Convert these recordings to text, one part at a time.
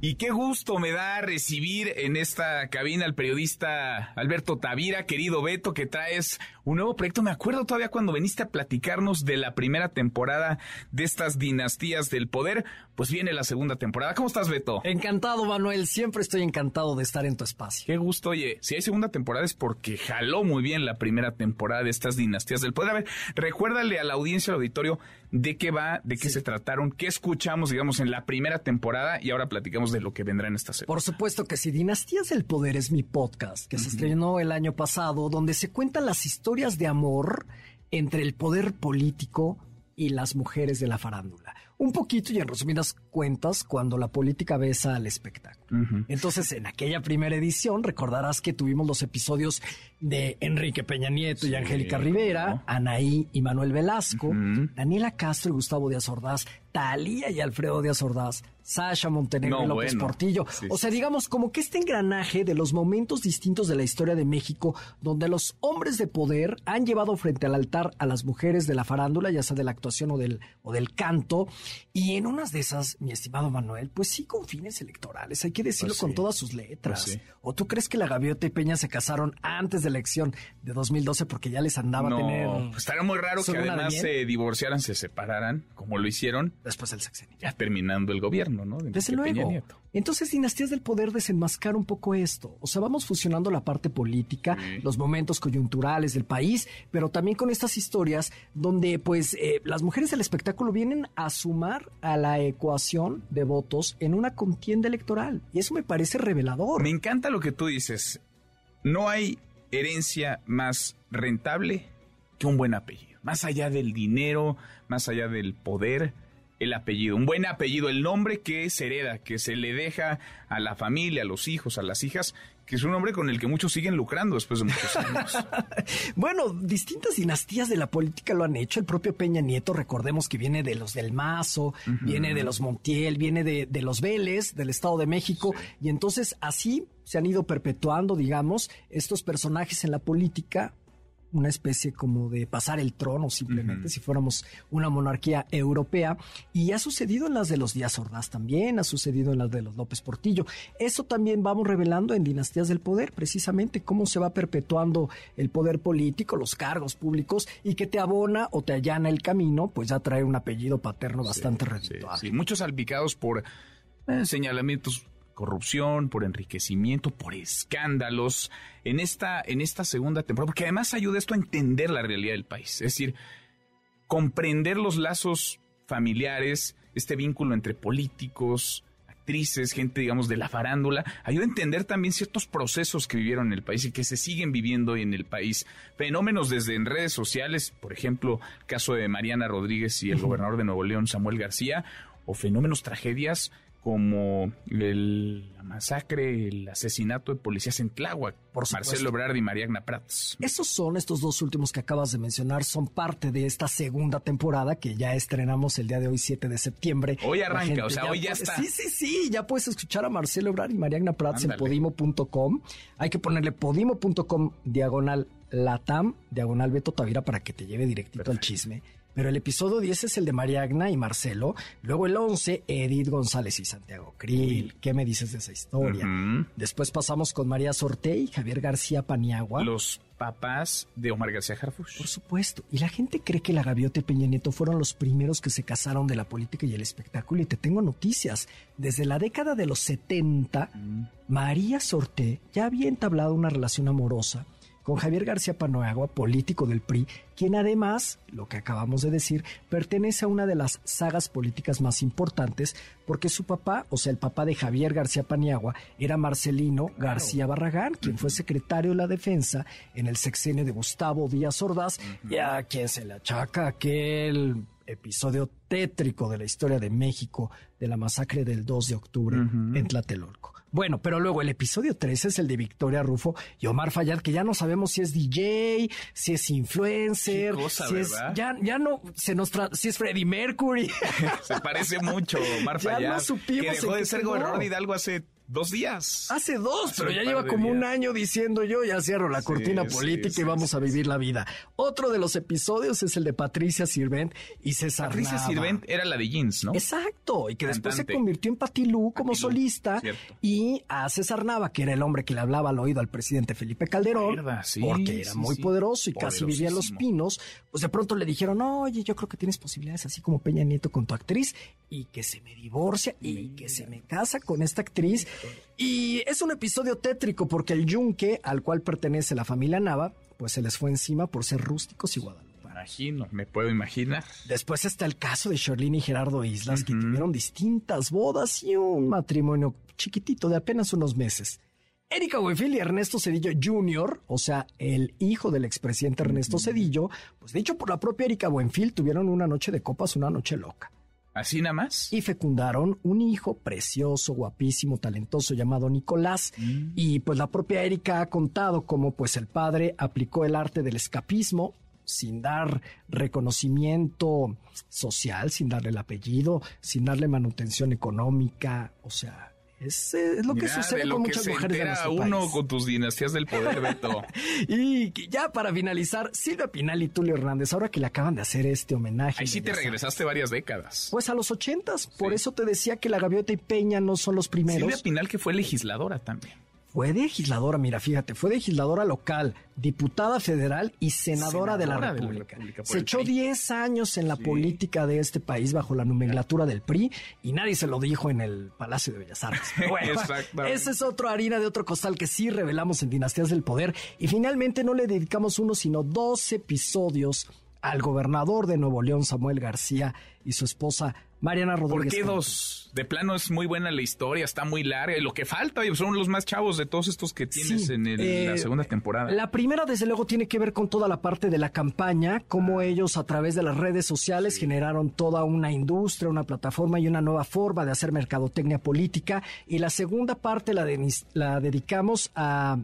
Y qué gusto me da recibir en esta cabina al periodista Alberto Tavira, querido Beto, que traes un nuevo proyecto. Me acuerdo todavía cuando viniste a platicarnos de la primera temporada de estas dinastías del poder. Pues viene la segunda temporada. ¿Cómo estás, Beto? Encantado, Manuel. Siempre estoy encantado de estar en tu espacio. Qué gusto. Oye, si hay segunda temporada es porque jaló muy bien la primera temporada de estas dinastías del poder. A ver, recuérdale a la audiencia, al auditorio, de qué va, de qué se trataron, qué escuchamos, digamos, en la primera temporada y ahora platicamos de lo que vendrá en esta serie. Por supuesto que sí. Dinastías del Poder es mi podcast que se estrenó el año pasado, donde se cuentan las historias de amor entre el poder político y las mujeres de la farándula un poquito y en resumidas cuentas cuando la política besa al espectáculo. Entonces, en aquella primera edición, recordarás que tuvimos los episodios de Enrique Peña Nieto y Angélica Rivera, Anaí y Manuel Velasco, Daniela Castro y Gustavo Díaz Ordaz, Talía y Alfredo Díaz Ordaz, Sasha Montenegro y López Portillo. o sea, digamos, como que este engranaje de los momentos distintos de la historia de México, donde los hombres de poder han llevado frente al altar a las mujeres de la farándula, ya sea de la actuación o del, o del canto, y en unas de esas, mi estimado Manuel, pues sí con fines electorales, hay que decirlo pues con todas sus letras. Pues ¿O tú crees que la Gaviota y Peña se casaron antes de la elección de 2012 porque ya les andaba a tener... Pues estaría muy raro que además se divorciaran, se separaran, como lo hicieron. Después del sexenio. Ya terminando el gobierno, ¿no? Desde luego. Entonces, Dinastías del Poder desenmascara un poco esto. O sea, vamos fusionando la parte política, los momentos coyunturales del país, pero también con estas historias donde, pues, eh, las mujeres del espectáculo vienen a sumar a la ecuación de votos en una contienda electoral. Y eso me parece revelador. Me encanta lo que tú dices. No hay herencia más rentable que un buen apellido. Más allá del dinero, más allá del poder el apellido, un buen apellido, el nombre que se hereda, que se le deja a la familia, a los hijos, a las hijas, que es un nombre con el que muchos siguen lucrando después de muchos años. bueno, distintas dinastías de la política lo han hecho. El propio Peña Nieto, recordemos que viene de los del Mazo, viene de los Montiel, viene de, los Vélez, del Estado de México, y entonces así se han ido perpetuando, digamos, estos personajes en la política una especie como de pasar el trono simplemente, si fuéramos una monarquía europea. Y ha sucedido en las de los Díaz Ordaz también, ha sucedido en las de los López Portillo. Eso también vamos revelando en Dinastías del Poder, precisamente cómo se va perpetuando el poder político, los cargos públicos, y que te abona o te allana el camino, pues ya trae un apellido paterno bastante redituable. Sí, muchos salpicados por eh, señalamientos corrupción, por enriquecimiento, por escándalos en esta, en esta segunda temporada, porque además ayuda esto a entender la realidad del país, es decir, comprender los lazos familiares, este vínculo entre políticos, actrices, gente, digamos, de la farándula, ayuda a entender también ciertos procesos que vivieron en el país y que se siguen viviendo en el país. Fenómenos desde en redes sociales, por ejemplo, el caso de Mariana Rodríguez y el gobernador de Nuevo León, Samuel García, o fenómenos, tragedias como el, la masacre, el asesinato de policías en Tláhuac por Marcelo Ebrard y Mariagna Prats. Esos son, estos dos últimos que acabas de mencionar, son parte de esta segunda temporada que ya estrenamos el día de hoy, 7 de septiembre. Hoy arranca, o sea, hoy ya está. Sí, sí, sí, ya puedes escuchar a Marcelo Ebrard y Mariagna Prats en podimo.com. Hay que ponerle podimo.com diagonal latam, diagonal Beto Tavira para que te lleve directito al chisme. Pero el episodio 10 es el de Mariagna y Marcelo. Luego el 11, Edith González y Santiago Krill. ¿Qué me dices de esa historia? Después pasamos con María Sorte y Javier García Paniagua. Los papás de Omar García Harfuch. Por supuesto. Y la gente cree que la Gaviota y Peña Nieto fueron los primeros que se casaron de la política y el espectáculo. Y te tengo noticias. Desde la década de los 70, María Sorte ya había entablado una relación amorosa con Javier García Panoagua, político del PRI, quien además, lo que acabamos de decir, pertenece a una de las sagas políticas más importantes, porque su papá, o sea, el papá de Javier García Paniagua, era Marcelino García Barragán, quien fue secretario de la Defensa en el sexenio de Gustavo Díaz Ordaz, y a quien se le achaca aquel episodio tétrico de la historia de México de la masacre del 2 de octubre en Tlatelolco. Bueno, pero luego el episodio 3 es el de Victoria Rufo y Omar Fayad, que ya no sabemos si es DJ, si es influencer, si es, ya, ya no se nos si es Freddie Mercury. se parece mucho Omar Fayad. Ya no supimos que dejó de ser gobernador de Hidalgo hace dos días. Hace dos, Hace pero ya lleva como un año diciendo yo ya cierro la cortina sí, política sí, y vamos sí, a vivir la vida. Otro de los episodios es el de Patricia Sirvent y César Patricia Nava. Sirvent era la de jeans, ¿no? Exacto, y que después se convirtió en Patilú como Patilú, solista cierto. y a César Nava, que era el hombre que le hablaba al oído al presidente Felipe Calderón, Verdad, sí, porque era muy poderoso y casi vivía en Los. Pinos, pues de pronto le dijeron, oye, yo creo que tienes posibilidades así como Peña Nieto con tu actriz y que se me divorcia y que se me casa con esta actriz. Y es un episodio tétrico porque el yunque al cual pertenece la familia Nava, pues se les fue encima por ser rústicos y guadalupanos. Imagino, me puedo imaginar. Después está el caso de Sherlyn y Gerardo Islas, que tuvieron distintas bodas y un matrimonio chiquitito de apenas unos meses. Erika Buenfil y Ernesto Cedillo Jr., o sea, el hijo del expresidente Ernesto Cedillo, pues dicho por la propia Erika Buenfil, tuvieron una noche de copas, una noche loca. ¿Así nada más? Y fecundaron un hijo precioso, guapísimo, talentoso llamado Nicolás. Y pues la propia Erika ha contado cómo pues el padre aplicó el arte del escapismo sin dar reconocimiento social, sin darle el apellido, sin darle manutención económica. O sea, es, eh, es lo que sucede lo con que muchas se mujeres de entera uno país. con tus dinastías del poder, Beto. Y ya para finalizar, Silvia Pinal y Tulio Hernández, ahora que le acaban de hacer este homenaje. Ahí sí te regresaste varias décadas. Pues a los ochentas, por eso te decía que la Gaviota y Peña no son los primeros. Silvia Pinal, que fue legisladora también. Fue legisladora, mira, fíjate, fue legisladora local, diputada federal y senadora, de, la Senadora de la República. Se echó PRI. 10 años en la Sí. política de este país bajo la nomenclatura del PRI y nadie se lo dijo en el Palacio de Bellas Artes. Bueno, esa es otra harina de otro costal que sí revelamos en Dinastías del Poder y finalmente no le dedicamos uno sino dos episodios al gobernador de Nuevo León, Samuel García, y su esposa Mariana ¿Por Rodríguez. qué Campos. dos? De plano es muy buena la historia, está muy larga. Y lo que falta, son los más chavos de todos estos que tienes Sí, en el- eh, la segunda temporada. La primera, desde luego, tiene que ver con toda la parte de la campaña, cómo ellos a través de las redes sociales generaron toda una industria, una plataforma y una nueva forma de hacer mercadotecnia política. Y la segunda parte la, denis- la dedicamos a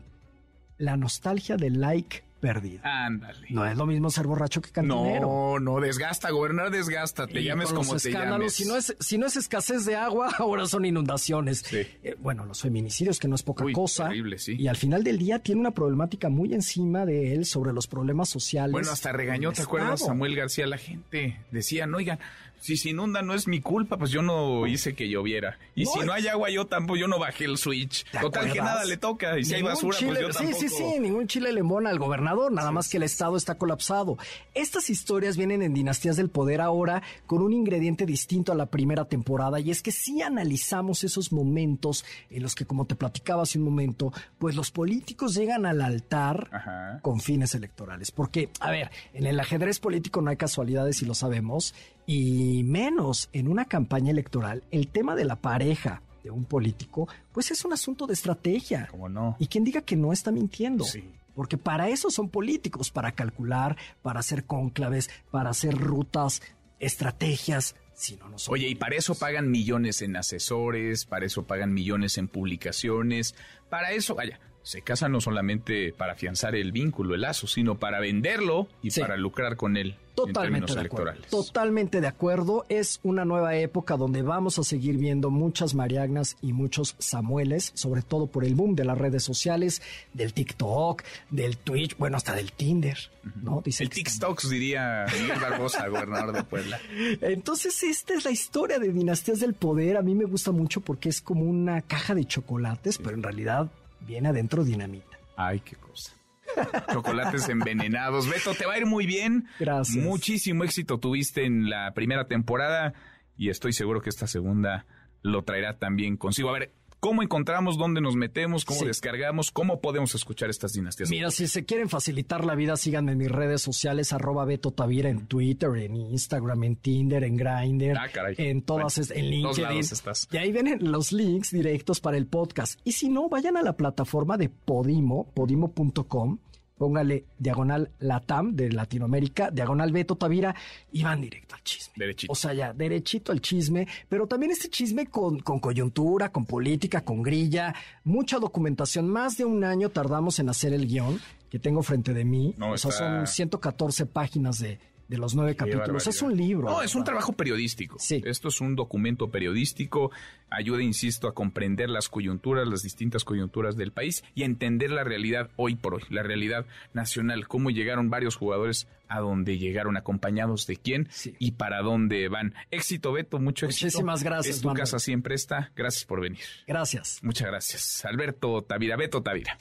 la nostalgia del like perdido. Ándale. No es lo mismo ser borracho que cantinero. No, no, desgasta, gobernar desgasta, te Y llames con los como te llames. Si no, es, si no es escasez de agua, ahora son inundaciones. Sí. Eh, bueno, los feminicidios, que no es poca Uy, cosa. terrible, sí. Y al final del día tiene una problemática muy encima de él sobre los problemas sociales. Bueno, hasta regañó, ¿te acuerdas. Samuel García? La gente decían, oigan, si se inunda no es mi culpa, pues yo no hice que lloviera. Y No, si no hay agua, yo tampoco, yo no bajé el switch. ¿Te Total que nada le toca. Y si hay basura, chile- pues yo tampoco. Sí, sí, sí, ningún chile le embona al gobernador, nada más que el Estado está colapsado. Estas historias vienen en Dinastías del Poder ahora con un ingrediente distinto a la primera temporada y es que sí analizamos esos momentos en los que, como te platicaba hace un momento, pues los políticos llegan al altar Ajá. con fines electorales. Porque, a ver, en el ajedrez político no hay casualidades y lo sabemos, y menos en una campaña electoral, el tema de la pareja de un político, pues es un asunto de estrategia. ¿Cómo no? Y quien diga que no está mintiendo. Sí. Porque para eso son políticos, para calcular, para hacer cónclaves, para hacer rutas, estrategias. Si no, no son Oye, y para eso pagan millones en asesores, para eso pagan millones en publicaciones, para eso, vaya, se casan no solamente para afianzar el vínculo, el lazo, sino para venderlo y Sí. para lucrar con él en Totalmente de acuerdo. Totalmente de acuerdo. Es una nueva época donde vamos a seguir viendo muchas Mariagnas y muchos Samueles, sobre todo por el boom de las redes sociales, del TikTok, del Twitch, bueno, hasta del Tinder, ¿no? Dicen El TikToks diría Miguel Barbosa, gobernador de Puebla. Entonces, esta es la historia de Dinastías del Poder. A mí me gusta mucho porque es como una caja de chocolates, pero en realidad viene adentro dinamita. Ay, qué cosa. Chocolates envenenados. Beto, te va a ir muy bien. Gracias. Muchísimo éxito tuviste en la primera temporada y estoy seguro que esta segunda lo traerá también consigo. A ver, ¿cómo encontramos dónde nos metemos? ¿Cómo Sí. descargamos? ¿Cómo podemos escuchar estas dinastías? Mira, si se quieren facilitar la vida, síganme en mis redes sociales, arroba Beto Tavira en Twitter, en Instagram, en Tinder, en Grindr, Ah, caray. en todas, Bueno, en LinkedIn. estás. Y ahí vienen los links directos para el podcast. Y si no, vayan a la plataforma de Podimo, podimo.com, póngale diagonal Latam de Latinoamérica, diagonal Beto Tavira y van directo al chisme. Derechito. O sea, ya, derechito al chisme, pero también este chisme con, con coyuntura, con política, con grilla, mucha documentación. Más de un año tardamos en hacer el guion que tengo frente de mí. No, o sea, está- son 114 páginas de, de los nueve capítulos. Es un libro. No, es un trabajo periodístico. Sí. Esto es un documento periodístico. Ayuda, insisto, a comprender las coyunturas, las distintas coyunturas del país y a entender la realidad hoy por hoy, la realidad nacional, cómo llegaron varios jugadores a donde llegaron acompañados de quién y para dónde van. Éxito, Beto, mucho éxito. Muchísimas gracias. Es tu casa siempre está. Gracias por venir. Gracias. Muchas gracias. Alberto Tavira, Beto Tavira.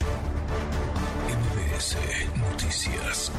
MBS Noticias.